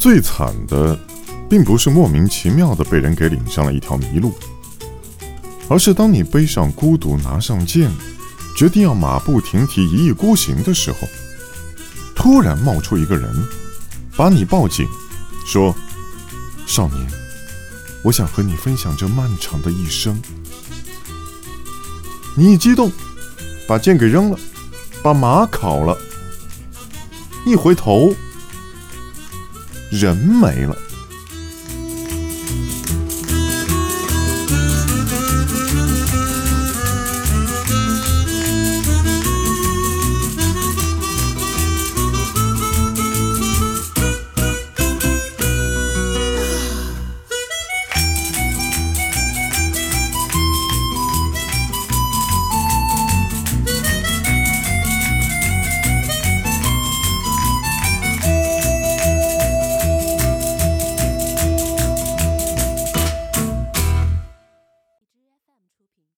最惨的，并不是莫名其妙的被人给领上了一条迷路，而是当你背上孤独，拿上剑，决定要马不停蹄、一意孤行的时候，突然冒出一个人，把你抱紧，说：“少年，我想和你分享这漫长的一生。”你一激动，把剑给扔了，把马烤了，一回头，人没了。